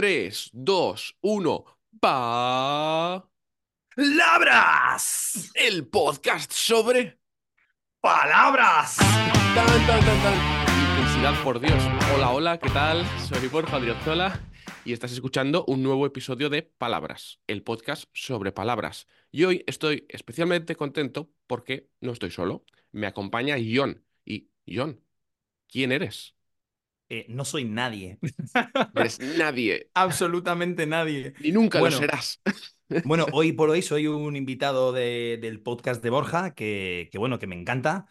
3, 2, 1, pa. ¡Labras! El podcast sobre. ¡Palabras! Tan, tan, tan, tan. Intensidad, por Dios. Hola, hola, ¿qué tal? Soy Borja Adriozola y estás escuchando un nuevo episodio de Palabras, el podcast sobre palabras. Y hoy estoy especialmente contento porque no estoy solo. Me acompaña Ion. Y, Ion, ¿quién eres? Eh, no soy nadie. Eres nadie. Absolutamente nadie. Y nunca Bueno. lo serás. Bueno, hoy por hoy soy un invitado de- del podcast de Borja, que, que bueno, que me encanta.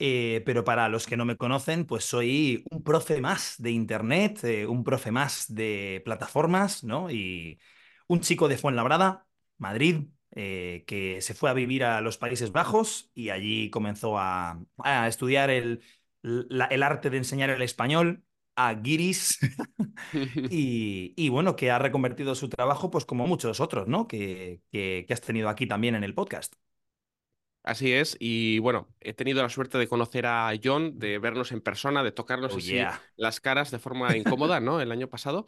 Eh, pero para los que no me conocen, pues soy un profe más de internet, eh, un profe más de plataformas, ¿no? Y un chico de Fuenlabrada, Madrid, eh, que se fue a vivir a los Países Bajos y allí comenzó a, a estudiar el, la- el arte de enseñar el español a guiris y, y bueno, que ha reconvertido su trabajo, pues como muchos otros, ¿no? Que, que, que has tenido aquí también en el podcast. Así es, y bueno, he tenido la suerte de conocer a John, de vernos en persona, de tocarnos Oh, así las caras de forma incómoda, ¿no? El año pasado.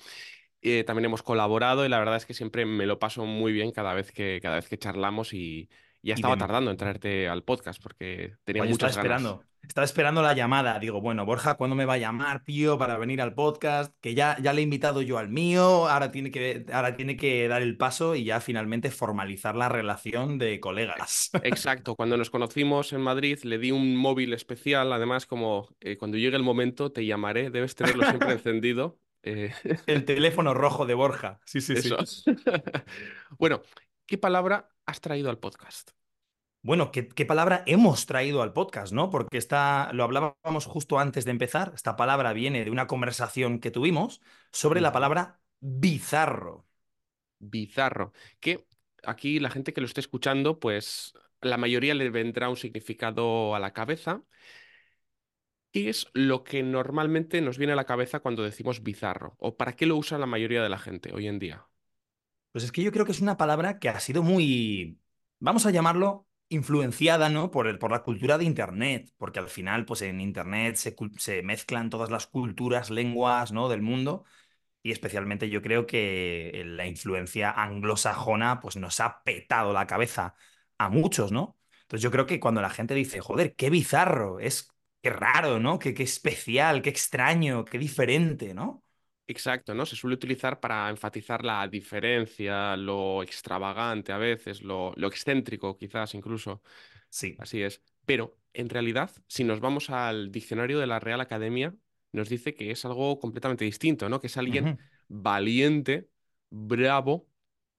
Eh, también hemos colaborado y la verdad es que siempre me lo paso muy bien cada vez que, cada vez que charlamos y ya estaba de- tardando en traerte al podcast porque tenía Oye, estaba muchas ganas. esperando. Estaba esperando la llamada. Digo, bueno, Borja, ¿cuándo me va a llamar, tío, para venir al podcast? Que ya, ya le he invitado yo al mío, ahora tiene, que, ahora tiene que dar el paso y ya finalmente formalizar la relación de colegas. Exacto, cuando nos conocimos en Madrid le di un móvil especial, además como eh, cuando llegue el momento te llamaré, debes tenerlo siempre encendido. eh, El teléfono rojo de Borja. Sí, sí, sí. Bueno, ¿qué palabra has traído al podcast? Bueno, ¿qué, qué palabra hemos traído al podcast, ¿no? Porque está, lo hablábamos justo antes de empezar. Esta palabra viene de una conversación que tuvimos sobre la palabra bizarro. bizarro, que aquí la gente que lo esté escuchando, pues la mayoría le vendrá un significado a la cabeza. ¿Qué es lo que normalmente nos viene a la cabeza cuando decimos bizarro? ¿O para qué lo usa la mayoría de la gente hoy en día? Pues es que yo creo que es una palabra que ha sido muy, vamos a llamarlo, influenciada, ¿no? Por el, por la cultura de Internet, porque al final, pues en Internet se, mezclan todas las culturas, lenguas, ¿no? Del mundo. Y especialmente yo creo que la influencia anglosajona pues nos ha petado la cabeza a muchos, ¿no? Entonces yo creo que cuando la gente dice, joder, qué bizarro, es qué raro, ¿no? Qué, qué especial, qué extraño, qué diferente, ¿no? Exacto, ¿no? Se suele utilizar para enfatizar la diferencia, lo extravagante a veces, lo, lo excéntrico quizás incluso. Sí. Así es. Pero en realidad, si nos vamos al diccionario de la Real Academia, nos dice que es algo completamente distinto, ¿no? Que es alguien valiente, bravo,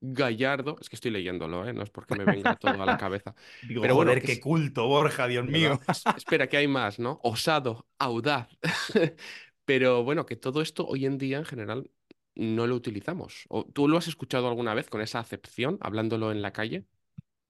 gallardo. Es que estoy leyéndolo, ¿eh? No es porque me venga todo a la cabeza. Digo, Pero bueno, joder, qué es- culto, Borja, Dios mío. Espera, que hay más, ¿no? Osado, audaz. Pero bueno, que todo esto hoy en día en general no lo utilizamos. ¿O tú lo has escuchado alguna vez con esa acepción, hablándolo en la calle?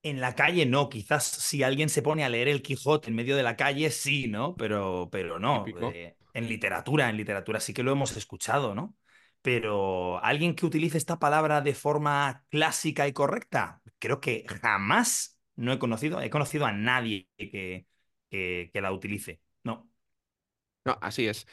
En la calle no, quizás si alguien se pone a leer el Quijote en medio de la calle, sí, ¿no? Pero, pero no. Eh, en literatura, en literatura sí que lo hemos escuchado, ¿no? Pero alguien que utilice esta palabra de forma clásica y correcta, creo que jamás no he conocido, he conocido a nadie que, que, que la utilice. No. No, así es.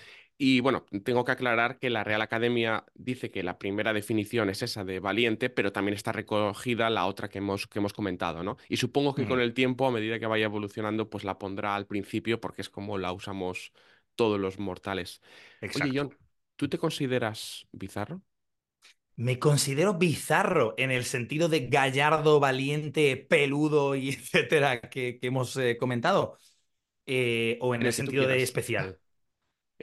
Y bueno, tengo que aclarar que la Real Academia dice que la primera definición es esa de valiente, pero también está recogida la otra que hemos, que hemos comentado, ¿no? Y supongo que con el tiempo, a medida que vaya evolucionando, pues la pondrá al principio porque es como la usamos todos los mortales. Oye, Exacto. John, ¿tú te consideras bizarro? Me considero bizarro en el sentido de gallardo, valiente, peludo y etcétera que, que hemos eh, comentado. Eh, o en, En el sentido de especial.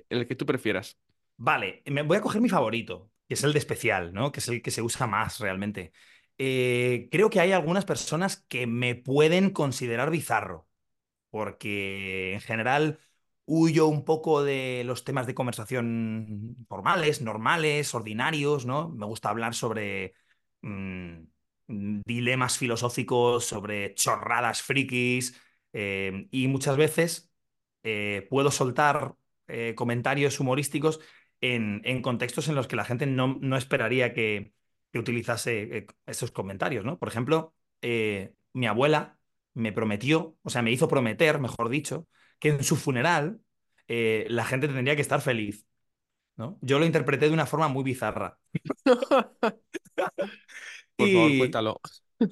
El que tú prefieras. Vale, me voy a coger mi favorito, que es el de especial, ¿no? Que es el que se usa más realmente. Eh, creo que hay algunas personas que me pueden considerar bizarro, porque en general huyo un poco de los temas de conversación formales, normales, ordinarios, ¿no? Me gusta hablar sobre mm, dilemas filosóficos, sobre chorradas frikis, eh, y muchas veces eh, puedo soltar eh, comentarios humorísticos en, en contextos en los que la gente no, no esperaría que, que utilizase eh, esos comentarios, ¿no? Por ejemplo, eh, mi abuela me prometió, o sea, me hizo prometer, mejor dicho, que en su funeral la gente tendría que estar feliz. ¿no? Yo lo interpreté de una forma muy bizarra. Por favor, Y cuéntalo.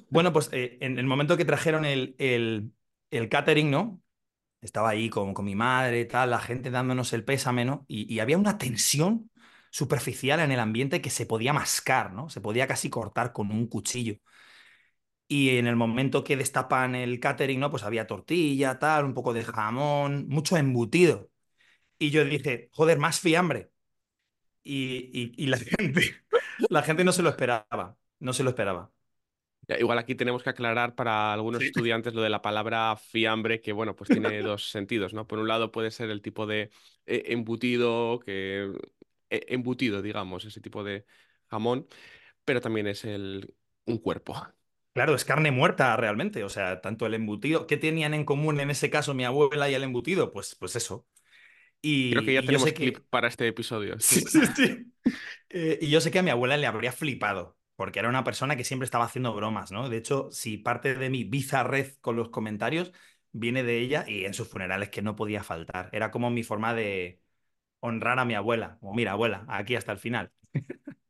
bueno, pues en el momento que trajeron el, el, el catering, ¿no? Estaba ahí con, con mi madre, tal, la gente dándonos el pésame, ¿no? Y, y había una tensión superficial en el ambiente que se podía mascar, ¿no? Se podía casi cortar con un cuchillo. Y en el momento que destapan el catering, ¿no? Pues había tortilla, tal, un poco de jamón, mucho embutido. Y yo dije, joder, más fiambre. Y, y- y la gente, la gente no se lo esperaba, no se lo esperaba. Igual aquí tenemos que aclarar para algunos Sí. estudiantes lo de la palabra fiambre, que bueno, pues tiene dos sentidos, ¿no? Por un lado puede ser el tipo de eh, embutido, que eh, embutido, digamos, ese tipo de jamón, pero también es el un cuerpo. Claro, es carne muerta realmente, o sea, tanto el embutido, ¿qué tenían en común en ese caso mi abuela y el embutido? Pues, pues eso. Creo que Y, ya y tenemos clip que, para este episodio, sí, sí. sí, sí. Eh, y yo sé que a mi abuela le habría flipado, porque era una persona que siempre estaba haciendo bromas, ¿no? De hecho, si parte de mi bizarrez con los comentarios viene de ella y en sus funerales que no podía faltar. Era como mi forma de honrar a mi abuela. Como, mira, abuela, aquí hasta el final.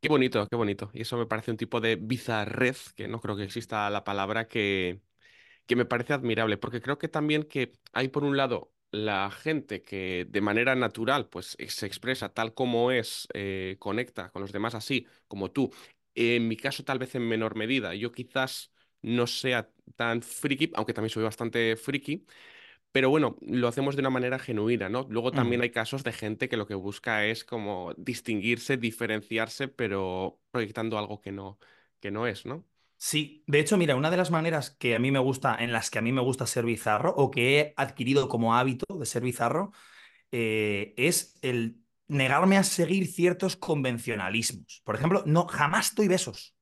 Qué bonito, qué bonito. Y eso me parece un tipo de bizarrez, que no creo que exista la palabra que que me parece admirable, porque creo que también que hay por un lado la gente que de manera natural pues se expresa tal como es, eh, conecta con los demás así como tú. En mi caso tal vez en menor medida. Yo quizás no sea tan friki, aunque también soy bastante friki, pero bueno, lo hacemos de una manera genuina, ¿no? Luego también hay casos de gente que lo que busca es como distinguirse, diferenciarse, pero proyectando algo que no, que no es, ¿no? Sí, de hecho, mira, una de las maneras que a mí me gusta, en las que a mí me gusta ser bizarro, o que he adquirido como hábito de ser bizarro, eh, es el negarme a seguir ciertos convencionalismos. Por ejemplo, no, jamás doy besos.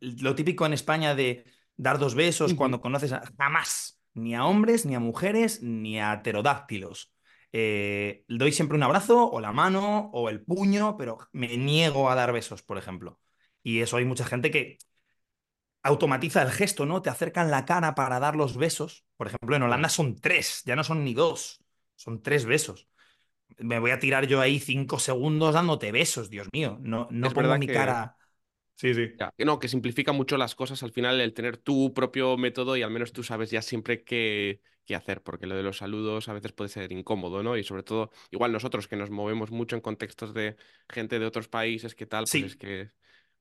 Lo típico en España de dar dos besos cuando conoces a... Jamás. Ni a hombres, ni a mujeres, ni a pterodáctilos. Eh, doy siempre un abrazo, o la mano, o el puño, pero me niego a dar besos, por ejemplo. Y eso hay mucha gente que automatiza el gesto, ¿no? Te acercan la cara para dar los besos. Por ejemplo, en Holanda son tres, ya no son ni dos, son tres besos. Me voy a tirar yo ahí cinco segundos dándote besos, Dios mío. No, no Es pongo verdad mi que cara. Sí, sí. Ya, que no, que simplifica mucho las cosas al final el tener tu propio método y al menos tú sabes ya siempre qué, qué hacer, porque lo de los saludos a veces puede ser incómodo, ¿no? Y sobre todo, igual nosotros que nos movemos mucho en contextos de gente de otros países, ¿qué tal? Pues es Sí, que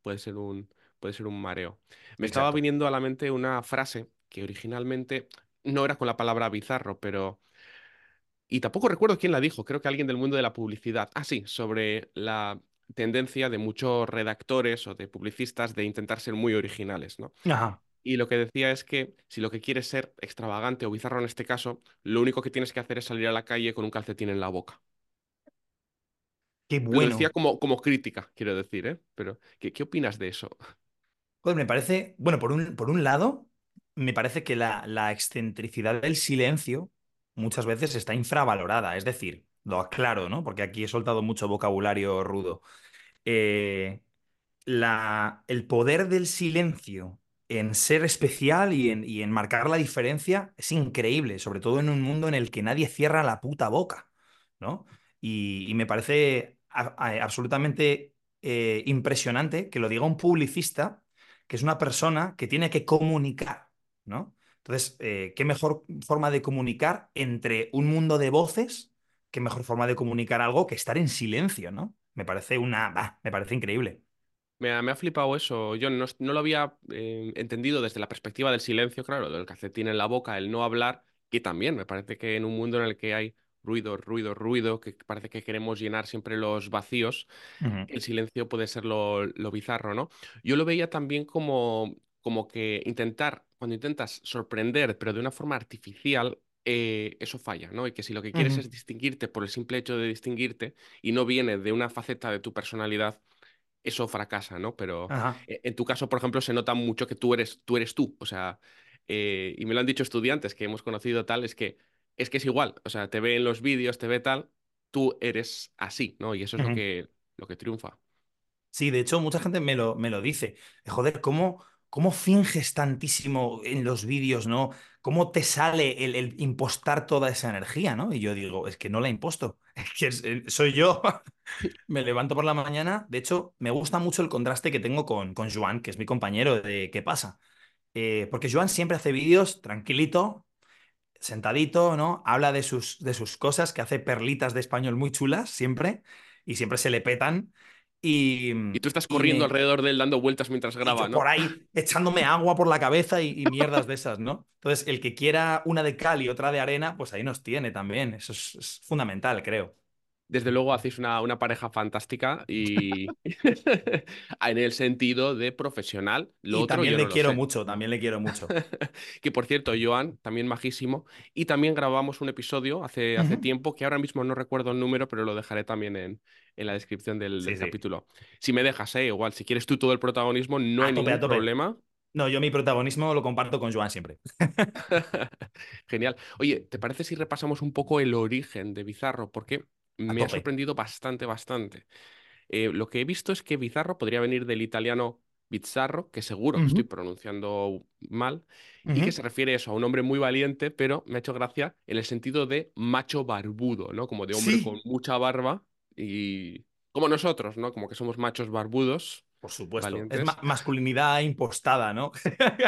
puede ser un, puede ser un mareo. Me estaba viniendo a la mente una frase que originalmente no era con la palabra bizarro, pero y tampoco recuerdo quién la dijo, creo que alguien del mundo de la publicidad. Ah, sí, sobre la tendencia de muchos redactores o de publicistas de intentar ser muy originales, ¿no? Ajá. Y lo que decía es que si lo que quieres ser extravagante o bizarro en este caso, lo único que tienes que hacer es salir a la calle con un calcetín en la boca. Qué Lo decía bueno. como, como crítica, quiero decir, ¿eh? Pero, ¿qué, qué opinas de eso? Joder, me parece. Bueno, por un, por un lado, me parece que la, la excentricidad del silencio muchas veces está infravalorada. Es decir, lo aclaro, ¿no? Porque aquí he soltado mucho vocabulario rudo. Eh, la, el poder del silencio en ser especial y en, y en marcar la diferencia es increíble, sobre todo en un mundo en el que nadie cierra la puta boca, ¿no? Y, me parece absolutamente eh, impresionante que lo diga un publicista, que es una persona que tiene que comunicar, ¿no? Entonces, eh, ¿qué mejor forma de comunicar entre un mundo de voces? ¿Qué mejor forma de comunicar algo que estar en silencio, ¿no? Me parece una, bah, me parece increíble. Me ha, me ha flipado eso. Yo no, no lo había eh, entendido desde la perspectiva del silencio, claro, del calcetín en la boca, el no hablar, que también me parece que en un mundo en el que hay ruido, ruido, ruido, que parece que queremos llenar siempre los vacíos, el silencio puede ser lo, lo bizarro, ¿no? Yo lo veía también como, como que intentar, cuando intentas sorprender, pero de una forma artificial, eh, eso falla, ¿no? Y que si lo que quieres es distinguirte por el simple hecho de distinguirte y no viene de una faceta de tu personalidad, eso fracasa, ¿no? Pero Ajá. eh, en tu caso, por ejemplo, se nota mucho que tú eres tú, eres tú. O sea, eh, y me lo han dicho estudiantes que hemos conocido tal, es que es que es igual. O sea, te ve en los vídeos, te ve tal, tú eres así, ¿no? Y eso es lo que, lo que triunfa. Sí, de hecho, mucha gente me lo, me lo dice. Joder, ¿cómo, ¿cómo finges tantísimo en los vídeos, ¿no? ¿Cómo te sale el, impostar toda esa energía, ¿no? Y yo digo, es que no la imposto, es que eh, soy yo. Me levanto por la mañana. De hecho, me gusta mucho el contraste que tengo con, con Joan, que es mi compañero de ¿Qué pasa? Eh, porque Joan siempre hace vídeos tranquilito, sentadito, ¿no? Habla de sus, de sus cosas, que hace perlitas de español muy chulas siempre, y siempre se le petan. Y, Y tú estás corriendo me- alrededor de él dando vueltas mientras graba, ¿no? por ahí echándome agua por la cabeza y, y mierdas de esas, ¿no? Entonces, el que quiera una de cal y otra de arena, pues ahí nos tiene también. Eso es, es fundamental, creo. Desde luego hacéis una, una pareja fantástica y en el sentido de profesional. Lo y otro también yo le no quiero mucho, también le quiero mucho. Que por cierto, Joan, también majísimo. Y también grabamos un episodio hace, hace tiempo, que ahora mismo no recuerdo el número, pero lo dejaré también en, en la descripción del, Sí, del sí. capítulo. Si me dejas, ¿eh? igual, si quieres tú todo el protagonismo, no A hay tope, ningún problema. No, yo mi protagonismo lo comparto con Joan siempre. Genial. Oye, ¿te parece si repasamos un poco el origen de Bizarro? Porque me ha sorprendido bastante, bastante. Eh, lo que he visto es que Bizarro podría venir del italiano Bizzarro, que seguro que estoy pronunciando mal, y que se refiere eso a un hombre muy valiente, pero me ha hecho gracia en el sentido de macho barbudo, ¿no? Como de hombre Sí. con mucha barba y como nosotros, ¿no? Como que somos machos barbudos, Por supuesto. Es ma- masculinidad impostada, ¿no?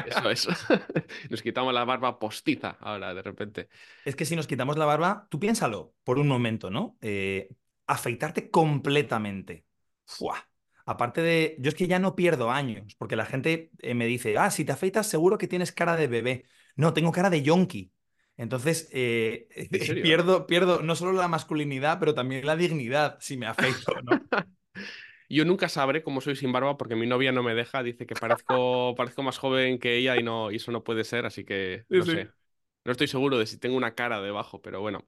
Eso es. Nos quitamos la barba postiza ahora, de repente. Es que si nos quitamos la barba, tú piénsalo por un momento, ¿no? Eh, afeitarte completamente. ¡Fua! Aparte de. Yo es que ya no pierdo años, porque la gente eh, me dice, ah, si te afeitas, seguro que tienes cara de bebé. No, tengo cara de yonki. Entonces, eh, pierdo, pierdo no solo la masculinidad, pero también la dignidad si me afeito, ¿no? Yo nunca sabré cómo soy sin barba porque mi novia no me deja, dice que parezco, parezco más joven que ella y, no, y eso no puede ser, así que no sí. sé. No estoy seguro de si tengo una cara debajo, pero bueno.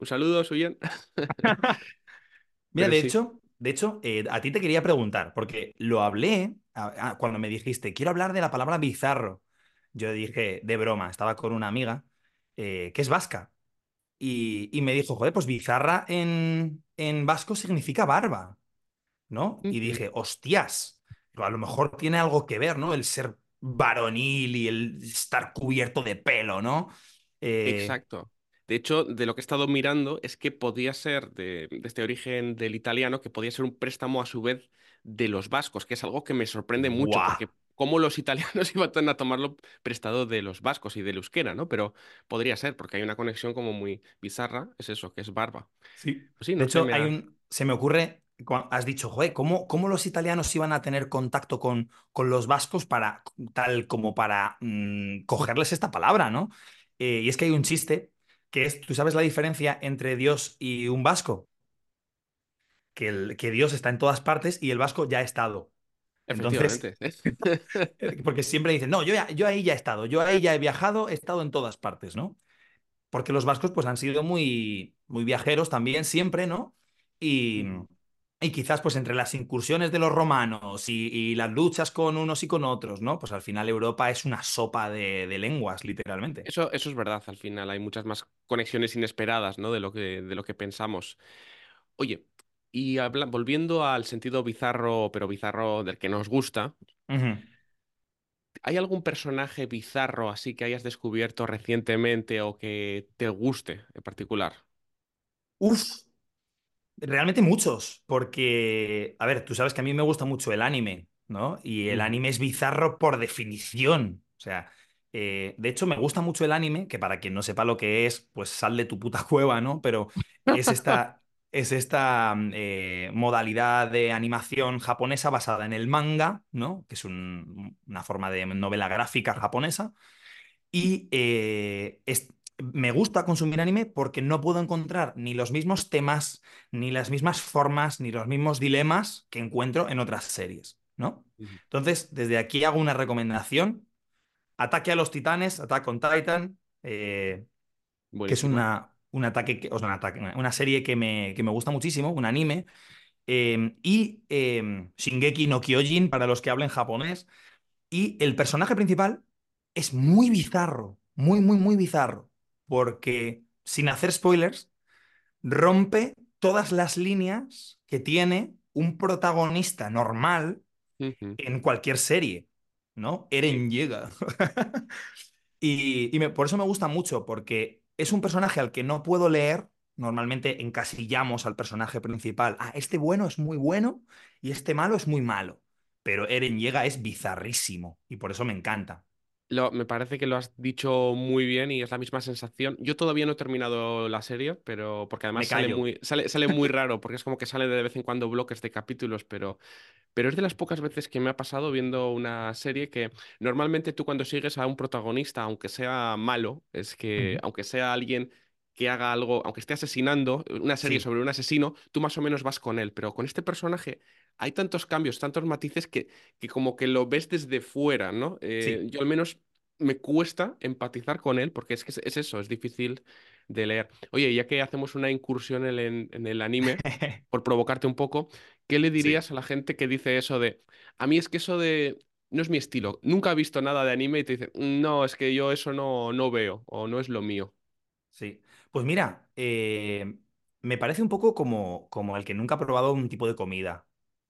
Un saludo, Suyen. Mira, Pero de sí. hecho, de hecho, eh, a ti te quería preguntar, porque lo hablé a- a- cuando me dijiste, quiero hablar de la palabra bizarro. Yo dije, de broma, estaba con una amiga eh, que es vasca. Y, y me dijo, joder, pues bizarra en, en vasco significa barba, ¿no? Y dije, hostias, a lo mejor tiene algo que ver, ¿no? El ser varonil y el estar cubierto de pelo, ¿no? Eh, Exacto. De hecho, de lo que he estado mirando es que podía ser de, de este origen del italiano, que podía ser un préstamo a su vez de los vascos, que es algo que me sorprende mucho, ¡Guau! porque cómo los italianos iban a tomarlo prestado de los vascos y del euskera, ¿no? Pero podría ser, porque hay una conexión como muy bizarra, es eso, que es barba. Sí. Pues sí, De no sé, hecho, me hay ha- un, se me ocurre, has dicho, joder, ¿cómo, cómo los italianos iban a tener contacto con, con los vascos para, tal como para mm, cogerles esta palabra, ¿no? Eh, y es que hay un chiste que es, ¿tú sabes la diferencia entre Dios y un vasco? Que, el, que Dios está en todas partes y el vasco ya ha estado. Entonces, porque siempre dicen, no, yo, ya- yo ahí ya he estado, yo ahí ya he viajado, he estado en todas partes, ¿no? porque los vascos pues han sido muy, muy viajeros también siempre, ¿no? Y, Ujú. Y quizás pues entre las incursiones de los romanos y, y las luchas con unos y con otros, ¿no? Pues al final Europa es una sopa de, de lenguas, literalmente. Eso, eso es verdad, al final hay muchas más conexiones inesperadas, ¿no? De lo que, de lo que pensamos. Oye, y habla- volviendo al sentido bizarro, pero bizarro del que nos gusta. ¿hay algún personaje bizarro así que hayas descubierto recientemente o que te guste en particular? Uf, realmente muchos, porque, a ver, tú sabes que a mí me gusta mucho el anime, ¿no? Y el anime es bizarro por definición. O sea, eh, de hecho me gusta mucho el anime, que para quien no sepa lo que es, pues sal de tu puta cueva, ¿no? Pero es esta, es esta mm, eh, modalidad de animación japonesa basada en el manga, ¿no? Que es un- una forma de novela gráfica japonesa. Y eh, es- me gusta consumir anime porque no puedo encontrar ni los mismos temas, ni las mismas formas, ni los mismos dilemas que encuentro en otras series, ¿no? Entonces, desde aquí hago una recomendación. Ataque a los titanes, Attack on Titan, eh, que es una, un ataque, que- o sea, un ataque, una serie que me, que me gusta muchísimo, un anime. eh, y eh, Shingeki no Kyojin, para los que hablen japonés. Y el personaje principal es muy bizarro, muy, muy, muy bizarro, porque sin hacer spoilers, rompe todas las líneas que tiene un protagonista normal en cualquier serie, ¿no? Eren llega. Y, y me- por eso me gusta mucho, porque es un personaje al que no puedo leer. Normalmente encasillamos al personaje principal. Ah, este bueno es muy bueno y este malo es muy malo. Pero Eren llega es bizarrísimo y por eso me encanta. Lo- me parece que lo has dicho muy bien y es la misma sensación. Yo todavía no he terminado la serie, pero porque además sale muy, sale, sale muy raro, porque es como que sale de vez en cuando bloques de capítulos, pero, pero es de las pocas veces que me ha pasado viendo una serie que normalmente tú cuando sigues a un protagonista, aunque sea malo, es que aunque sea alguien que haga algo, aunque esté asesinando, una serie Sí, sobre un asesino, tú más o menos vas con él, pero con este personaje hay tantos cambios, tantos matices que, que como que lo ves desde fuera, ¿no? Eh, sí. yo al menos me cuesta empatizar con él porque es que es, es eso, es difícil de leer. Oye, ya que hacemos una incursión en el, en el anime, por provocarte un poco, ¿qué le Sí, dirías a la gente que dice eso de, a mí es que eso de, no es mi estilo, nunca he visto nada de anime y te dice, no, es que yo eso no, no veo o no es lo mío? sí. Pues mira, eh, me parece un poco como, como el que nunca ha probado un tipo de comida,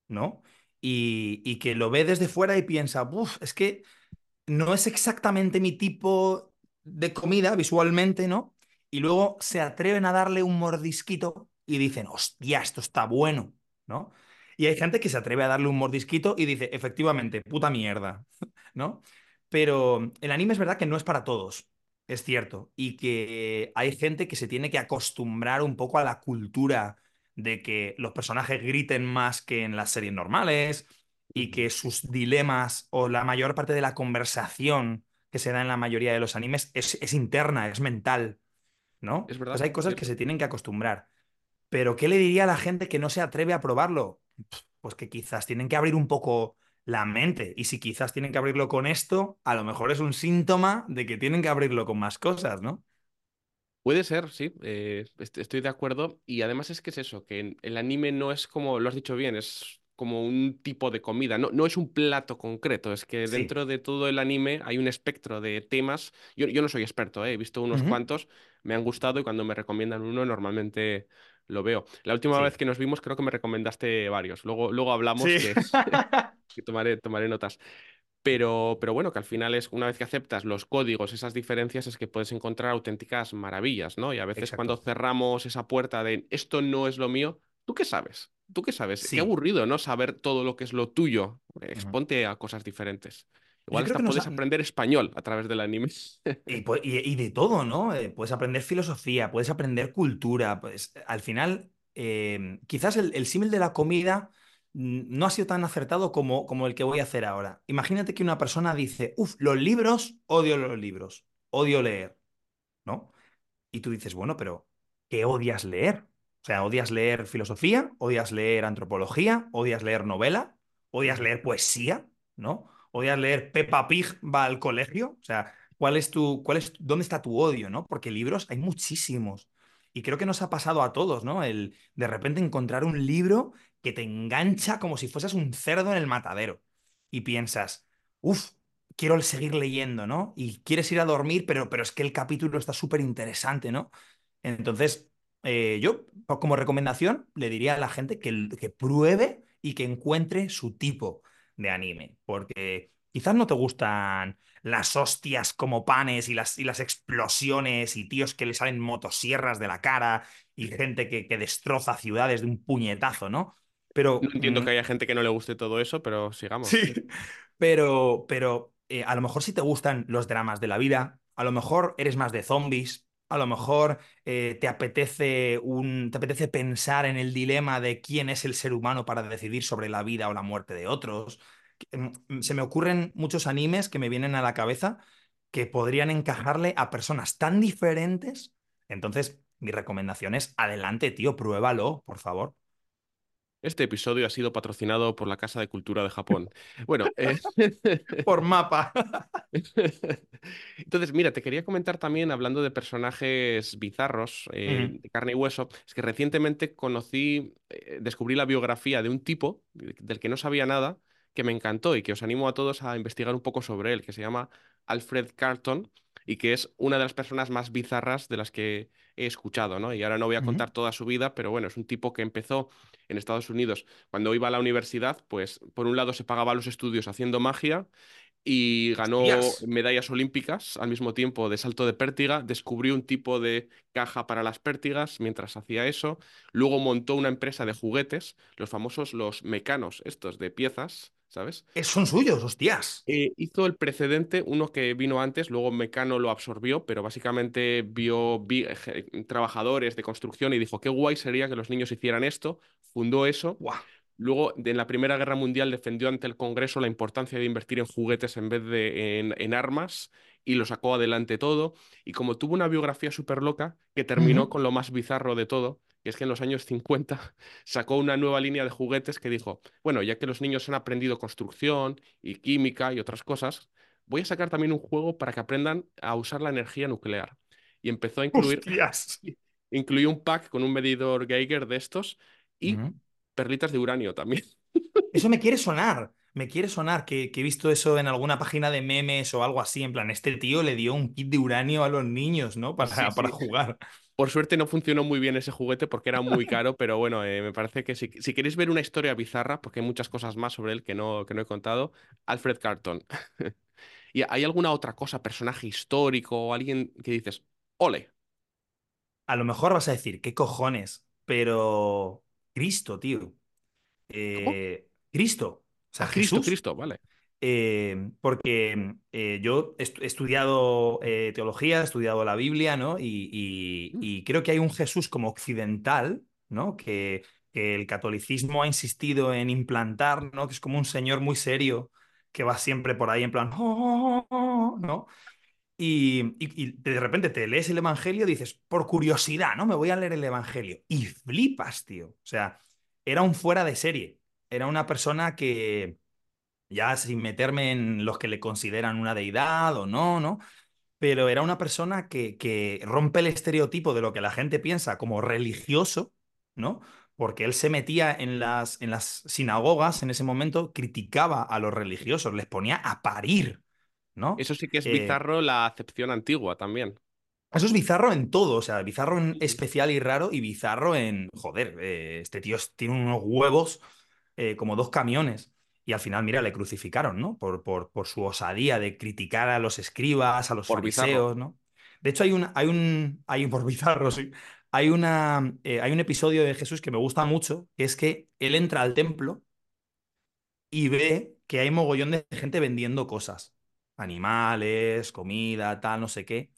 ¿no? Y, y que lo ve desde fuera y piensa, "Buf, es que no es exactamente mi tipo de comida visualmente, ¿no? Y luego se atreven a darle un mordisquito y dicen, hostia, esto está bueno, ¿no? Y hay gente que se atreve a darle un mordisquito y dice, efectivamente, puta mierda, ¿no? Pero el anime es verdad que no es para todos, es cierto, y que hay gente que se tiene que acostumbrar un poco a la cultura de que los personajes griten más que en las series normales y que sus dilemas o la mayor parte de la conversación que se da en la mayoría de los animes es, es interna, es mental, ¿no? Es verdad, hay cosas que se tienen que acostumbrar. Pero ¿qué le diría a la gente que no se atreve a probarlo? Pues que quizás tienen que abrir un poco la mente. Y si quizás tienen que abrirlo con esto, a lo mejor es un síntoma de que tienen que abrirlo con más cosas, ¿no? Puede ser, sí, eh, est- estoy de acuerdo. Y además es que es eso, que el anime no es como, lo has dicho bien, es como un tipo de comida, no, no es un plato concreto, es que Sí. dentro de todo el anime hay un espectro de temas. Yo, yo no soy experto, eh, he visto unos Ujú. cuantos, me han gustado y cuando me recomiendan uno normalmente lo veo. La última vez Sí. que nos vimos creo que me recomendaste varios, luego, luego hablamos Sí. que, que tomaré, tomaré notas. Pero, pero bueno, que al final es una vez que aceptas los códigos, esas diferencias, es que puedes encontrar auténticas maravillas, ¿no? Y a veces cuando Exacto. cerramos esa puerta de esto no es lo mío, ¿tú qué sabes? ¿Tú qué sabes? Qué Sí. aburrido, ¿no? Saber todo lo que es lo tuyo. Exponte a cosas diferentes. Igual hasta puedes ha- aprender español a través del anime. Y, pu- y- y de todo, ¿no? Eh, puedes aprender filosofía, puedes aprender cultura, pues al final, eh, quizás el, el símil de la comida no ha sido tan acertado como, como el que voy a hacer ahora. Imagínate que una persona dice, uff, los libros, odio los libros, odio leer, ¿no? Y tú dices, bueno, pero ¿qué odias leer? O sea, ¿odias leer filosofía? ¿Odias leer antropología? ¿Odias leer novela? ¿Odias leer poesía? ¿No? ¿Odias leer Peppa Pig va al colegio? O sea, ¿cuál es tu, cuál es, dónde está tu odio, ¿no? Porque libros hay muchísimos. Y creo que nos ha pasado a todos, ¿no? El de repente encontrar un libro que te engancha como si fueses un cerdo en el matadero. Y piensas, uff, quiero seguir leyendo, ¿no? Y quieres ir a dormir, pero, pero es que el capítulo está súper interesante, ¿no? Entonces, eh, yo como recomendación le diría a la gente que, que pruebe y que encuentre su tipo de anime, porque quizás no te gustan las hostias como panes y las, y las explosiones y tíos que le salen motosierras de la cara y gente que, que destroza ciudades de un puñetazo, ¿no? No Pero entiendo mm, que haya gente que no le guste todo eso, pero Sí, sigamos. sí. pero, pero eh, a lo mejor si te gustan los dramas de la vida, a lo mejor eres más de zombies, a lo mejor eh, te apetece un, te apetece pensar en el dilema de quién es el ser humano para decidir sobre la vida o la muerte de otros. Mm, Se me ocurren muchos animes que me vienen a la cabeza que podrían encajarle a personas tan diferentes. Entonces, mi recomendación es adelante, tío, pruébalo, por favor. Este episodio ha sido patrocinado por la Casa de Cultura de Japón. Bueno, eh, Por mapa. Entonces, mira, te quería comentar también, hablando de personajes bizarros, eh, de carne y hueso, es que recientemente conocí, eh, descubrí la biografía de un tipo de- del que no sabía nada, que me encantó y que os animo a todos a investigar un poco sobre él, que se llama Alfred Carlton y que es una de las personas más bizarras de las que he escuchado, ¿no? Y ahora no voy a contar toda su vida, pero bueno, es un tipo que empezó en Estados Unidos cuando iba a la universidad, pues por un lado se pagaba los estudios haciendo magia y ganó medallas olímpicas al mismo tiempo de salto de pértiga, descubrió un tipo de caja para las pértigas mientras hacía eso, luego montó una empresa de juguetes, los famosos los mecanos, estos de piezas, ¿sabes? Es- Son suyos, hostias. Eh, hizo el precedente, uno que vino antes, luego Mecano lo absorbió, pero básicamente vio vi- je- trabajadores de construcción y dijo, qué guay sería que los niños hicieran esto, fundó eso Guau. Luego, en la Primera Guerra Mundial, defendió ante el Congreso la importancia de invertir en juguetes en vez de en, en armas y lo sacó adelante todo. Y como tuvo una biografía súper loca, que terminó con lo más bizarro de todo, que es que en los años 50 sacó una nueva línea de juguetes que dijo, bueno, ya que los niños han aprendido construcción y química y otras cosas, voy a sacar también un juego para que aprendan a usar la energía nuclear. Y empezó a incluir, Hostias. incluyó un pack con un medidor Geiger de estos y Ujú. perlitas de uranio también. Eso me quiere sonar. Me quiere sonar que, que he visto eso en alguna página de memes o algo así. En plan, este tío le dio un kit de uranio a los niños, ¿no? Sí, Para, para sí. jugar. Por suerte no funcionó muy bien ese juguete porque era muy caro, pero bueno, eh, me parece que si, si queréis ver una historia bizarra, porque hay muchas cosas más sobre él que no, que no he contado, Alfred Carton. ¿Y hay alguna otra cosa, personaje histórico o alguien que dices, ole? A lo mejor vas a decir, ¿qué cojones? Pero Cristo, tío. Eh, Cristo. O sea, Ah, Cristo, Jesús. Cristo, vale. Eh, porque eh, yo he estu- he estudiado eh, teología, he estudiado la Biblia, ¿no? Y, y- Mm, y creo que hay un Jesús como occidental, ¿no? Que, que el catolicismo ha insistido en implantar, ¿no? Que es como un señor muy serio que va siempre por ahí en plan, "Oh, oh, oh", ¿no? Y, y- y de repente te lees el Evangelio y dices, por curiosidad, ¿no? Me voy a leer el Evangelio. Y flipas, tío. O sea, era un fuera de serie. Era una persona que ya sin meterme en los que le consideran una deidad o no, ¿no? Pero era una persona que, que rompe el estereotipo de lo que la gente piensa como religioso, ¿no? Porque él se metía en las, en las sinagogas en ese momento, criticaba a los religiosos, les ponía a parir, ¿no? Eso sí que es Eh, bizarro la acepción antigua también. eso es bizarro en todo, o sea, bizarro en especial y raro y bizarro en, joder, eh, este tío tiene unos huevos eh, como dos camiones. Y al final, mira, le crucificaron, ¿no? Por, por, por su osadía de criticar a los escribas, a los Por bizarro. ¿no? De hecho, hay un, hay un, hay un por bizarro, sí. Hay una, eh, hay un episodio de Jesús que me gusta mucho, que es que él entra al templo y ve que hay mogollón de gente vendiendo cosas, animales, comida, tal, no sé qué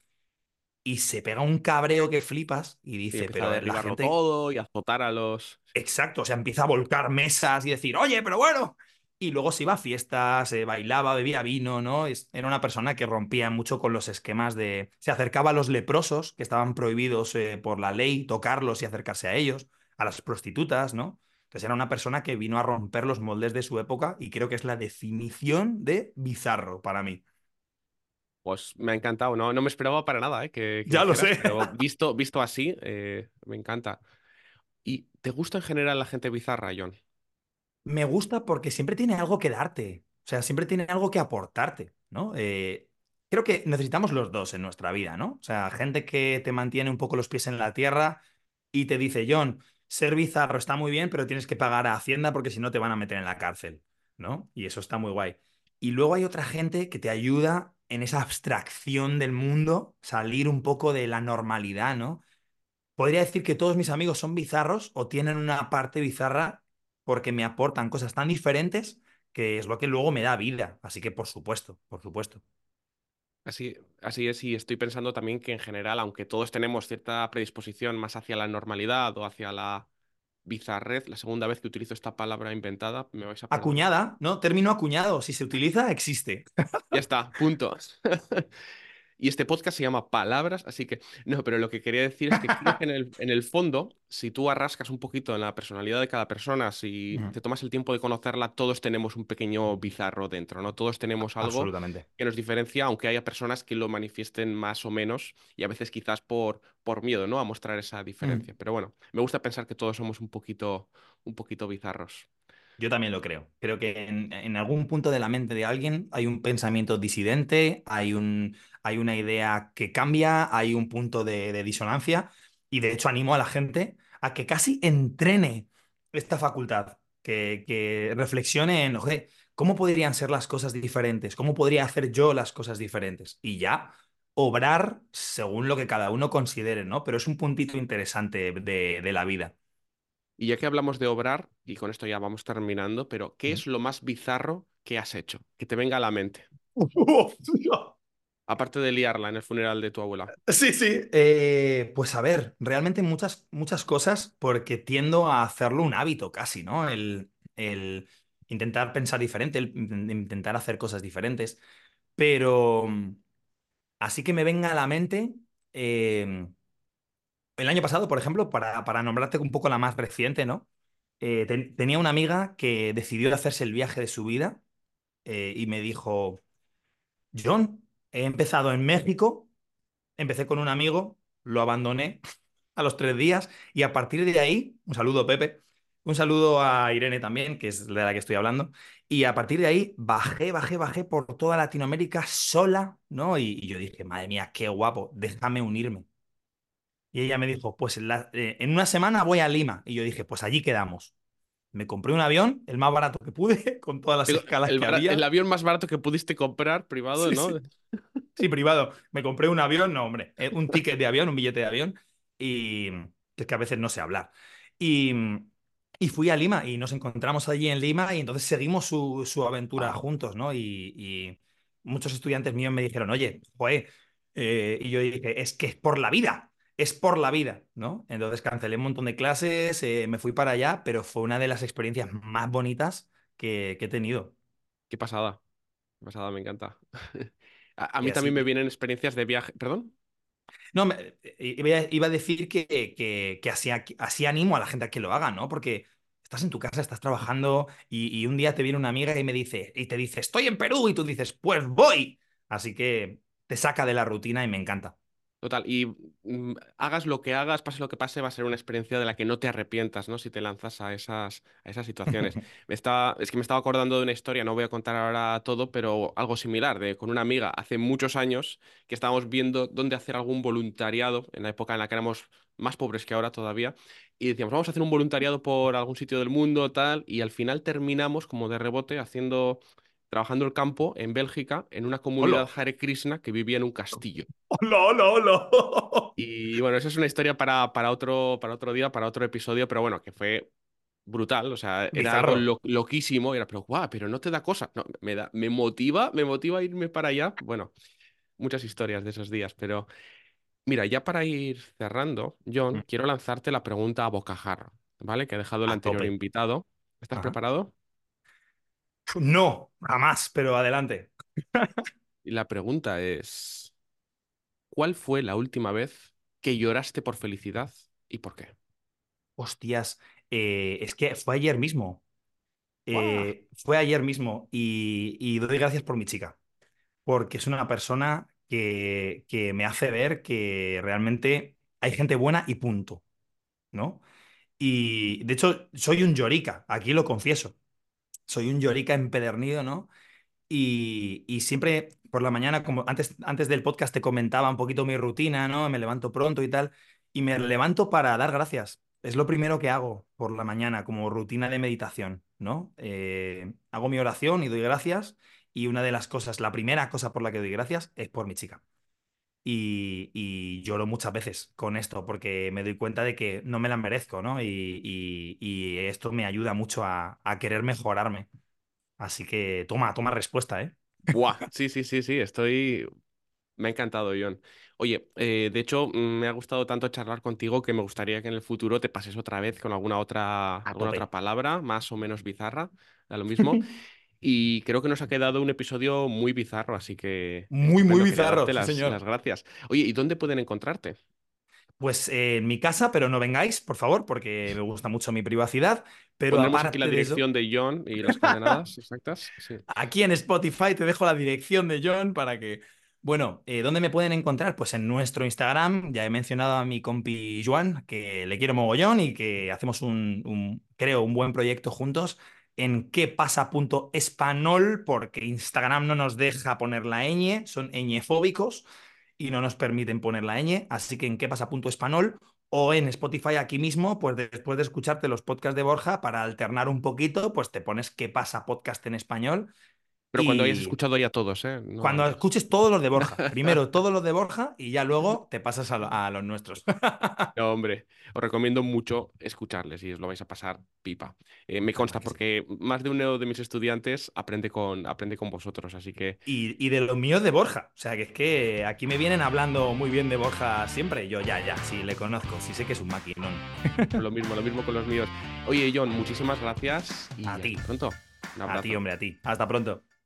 y se pega un cabreo que flipas y Y dice, empieza a pero la derribarlo gente, todo y azotar a los... exacto, o sea, empieza a volcar mesas y decir, oye, pero bueno. Y luego se iba a fiestas, se bailaba, bebía vino, ¿no? Es- Era una persona que rompía mucho con los esquemas de... Se acercaba a los leprosos, que estaban prohibidos eh, por la ley, tocarlos y acercarse a ellos, a las prostitutas, ¿no? Entonces era una persona que vino a romper los moldes de su época y creo que es la definición de bizarro para mí. Pues me ha encantado, no, no me esperaba para nada, ¿eh? que, que Ya lo sé. pero visto, visto así, eh, me encanta. ¿Y te gusta en general la gente bizarra, John? Me gusta porque siempre tiene algo que darte, o sea, siempre tiene algo que aportarte, ¿no? Eh, creo que necesitamos los dos en nuestra vida, ¿no? O sea, gente que te mantiene un poco los pies en la tierra y te dice, John, ser bizarro está muy bien, pero tienes que pagar a Hacienda porque si no te van a meter en la cárcel, ¿no? Y eso está muy guay. Y luego hay otra gente que te ayuda en esa abstracción del mundo, salir un poco de la normalidad, ¿no? Podría decir que todos mis amigos son bizarros o tienen una parte bizarra porque me aportan cosas tan diferentes que es lo que luego me da vida. Así que por supuesto, por supuesto. Así, así es, y estoy pensando también que en general, aunque todos tenemos cierta predisposición más hacia la normalidad o hacia la bizarrez, la segunda vez que utilizo esta palabra inventada, me vais a. Acuñada, ¿no? Término acuñado. Si se utiliza, existe. Ya está, punto. Y este podcast se llama Palabras, así que no, pero lo que quería decir es que creo que en el, en el fondo, si tú arrascas un poquito en la personalidad de cada persona, si te tomas el tiempo de conocerla, todos tenemos un pequeño bizarro dentro, ¿no? Todos tenemos algo que nos diferencia, aunque haya personas que lo manifiesten más o menos y a veces quizás por, por miedo, ¿no? A mostrar esa diferencia. Mm. Pero bueno, me gusta pensar que todos somos un poquito, un poquito bizarros. Yo también lo creo. Creo que en, en algún punto de la mente de alguien hay un pensamiento disidente, hay, un, hay una idea que cambia, hay un punto de, disonancia y de hecho animo a la gente a que casi entrene esta facultad, que, que reflexione en, oye, ¿cómo podrían ser las cosas diferentes? ¿Cómo podría hacer yo las cosas diferentes? Y ya obrar según lo que cada uno considere, ¿no? Pero es un puntito interesante de la vida. Y ya que hablamos de obrar, y con esto ya vamos terminando, pero ¿qué es lo más bizarro que has hecho? Que te venga a la mente. Aparte de liarla en el funeral de tu abuela. Sí, sí. Eh, pues a ver, realmente muchas, muchas cosas porque tiendo a hacerlo un hábito casi, ¿no? El, el intentar pensar diferente, el intentar hacer cosas diferentes. Pero mm, así que me venga a la mente, eh, el año pasado, por ejemplo, para, para nombrarte un poco la más reciente, ¿no? Eh, ten- tenía una amiga que decidió hacerse el viaje de su vida eh, y me dijo, John, he empezado en México, empecé con un amigo, lo abandoné a los tres días y a partir de ahí, un saludo Pepe, un saludo a Irene también, que es de la que estoy hablando, y a partir de ahí bajé, bajé, bajé por toda Latinoamérica sola, ¿no? Y, y yo dije, madre mía, qué guapo, déjame unirme. Y ella me dijo, pues en, la- eh, en una semana voy a Lima. Y yo dije, pues allí quedamos. Me compré un avión, el más barato que pude, con todas las escalas El, que había. el avión más barato que pudiste comprar, privado, Sí, ¿no? sí. Sí, privado. Me compré un avión, no, hombre, eh, un ticket de avión, un billete de avión, y es que a veces no sé hablar. Y, y fui a Lima y nos encontramos allí en Lima y entonces seguimos su, su aventura juntos, ¿no? Y, y muchos estudiantes míos me dijeron, oye, joe, eh, y yo dije, es que es por la vida, es por la vida, ¿no? Entonces cancelé un montón de clases, eh, me fui para allá, pero fue una de las experiencias más bonitas que, que he tenido. Qué pasada. Qué pasada, me encanta. A, mí también me vienen experiencias de viaje. ¿Perdón? No, me- iba a, iba a decir que, que, que así, así animo a la gente a que lo haga, ¿no? Porque estás en tu casa, estás trabajando y, y un día te viene una amiga y me dice, y te dice, estoy en Perú, y tú dices, pues voy. Así que te saca de la rutina y me encanta. Total, y mm, hagas lo que hagas, pase lo que pase, va a ser una experiencia de la que no te arrepientas, ¿no? Si te lanzas a esas, a esas situaciones. Me estaba, es que me estaba acordando de una historia, no voy a contar ahora todo, pero algo similar, de con una amiga hace muchos años que estábamos viendo dónde hacer algún voluntariado, en la época en la que éramos más pobres que ahora todavía, y decíamos, vamos a hacer un voluntariado por algún sitio del mundo, tal, y al final terminamos como de rebote haciendo, trabajando el campo en Bélgica, en una comunidad. Hare Krishna que vivía en un castillo. ¡Hola, hola, hola! Y bueno, esa es una historia para, para otro, para otro día, para otro episodio, pero bueno, que fue brutal, o sea, era algo lo- loquísimo, era, pero guau, pero no te da cosa. No, me da, me motiva, me motiva a irme para allá. Bueno, muchas historias de esos días, pero mira, ya para ir cerrando, John, Mm, quiero lanzarte la pregunta a bocajarro, ¿vale? Que ha dejado el A anterior tope. invitado. ¿Estás Ajá. preparado? No, jamás, pero adelante. Y la pregunta es, ¿cuál fue la última vez que lloraste por felicidad y por qué? Hostias, eh, es que fue ayer mismo. Eh, fue ayer mismo y, y doy gracias por mi chica. porque es una persona que, que me hace ver que realmente hay gente buena y punto, ¿no? Y de hecho, soy un llorica, aquí lo confieso. Soy un llorica empedernido, ¿no? Y, siempre por la mañana, como antes, antes del podcast te comentaba un poquito mi rutina, ¿no? Me levanto pronto y tal, y me levanto para dar gracias. Es lo primero que hago por la mañana como rutina de meditación, ¿no? Eh, hago mi oración y doy gracias, y una de las cosas, la primera cosa por la que doy gracias es por mi chica. Y, y lloro muchas veces con esto porque me doy cuenta de que no me la merezco, ¿no? Y, y- y esto me ayuda mucho a, a querer mejorarme. Así que toma, toma respuesta, ¿eh? Buah, sí, sí, sí, sí, estoy... Me ha encantado, John. Oye, eh, de hecho, mm, me ha gustado tanto charlar contigo que me gustaría que en el futuro te pases otra vez con alguna otra, alguna otra palabra, más o menos bizarra, da lo mismo. Y creo que nos ha quedado un episodio muy bizarro, así que Muy, muy bizarro, darte sí, las, señor. las gracias. Oye, ¿y dónde pueden encontrarte? Pues eh, en mi casa, pero no vengáis, por favor, porque me gusta mucho mi privacidad. Pero Pondremos aquí la aparte de eso, dirección de John y las coordenadas exactas. Sí. aquí en Spotify te dejo la dirección de John para que... Bueno, eh, ¿dónde me pueden encontrar? Pues en nuestro Instagram. Ya he mencionado a mi compi Joan, que le quiero mogollón y que hacemos un, un- creo, un buen proyecto juntos. En quepasa.espanol, porque Instagram no nos deja poner la ñ, son ñefóbicos y no nos permiten poner la ñ. Así que en quepasa.espanol O en Spotify aquí mismo, pues después de escucharte los podcasts de Borja, para alternar un poquito, pues te pones qué pasa podcast en español pero cuando hayas escuchado ya todos, ¿eh? cuando escuches todos los de Borja. Primero todos los de Borja y ya luego te pasas a, los nuestros. no, hombre, os recomiendo mucho escucharles y os lo vais a pasar pipa. Eh, me consta porque más de uno de mis estudiantes aprende con, aprende con vosotros, así que... Y, de los míos de Borja. O sea, que es que aquí me vienen hablando muy bien de Borja siempre. Yo ya, ya, sí le conozco, sí sé que es un maquinón. lo mismo, lo mismo con los míos. Oye, John, muchísimas gracias y a ti. pronto. A ti, hombre, a ti. Hasta pronto.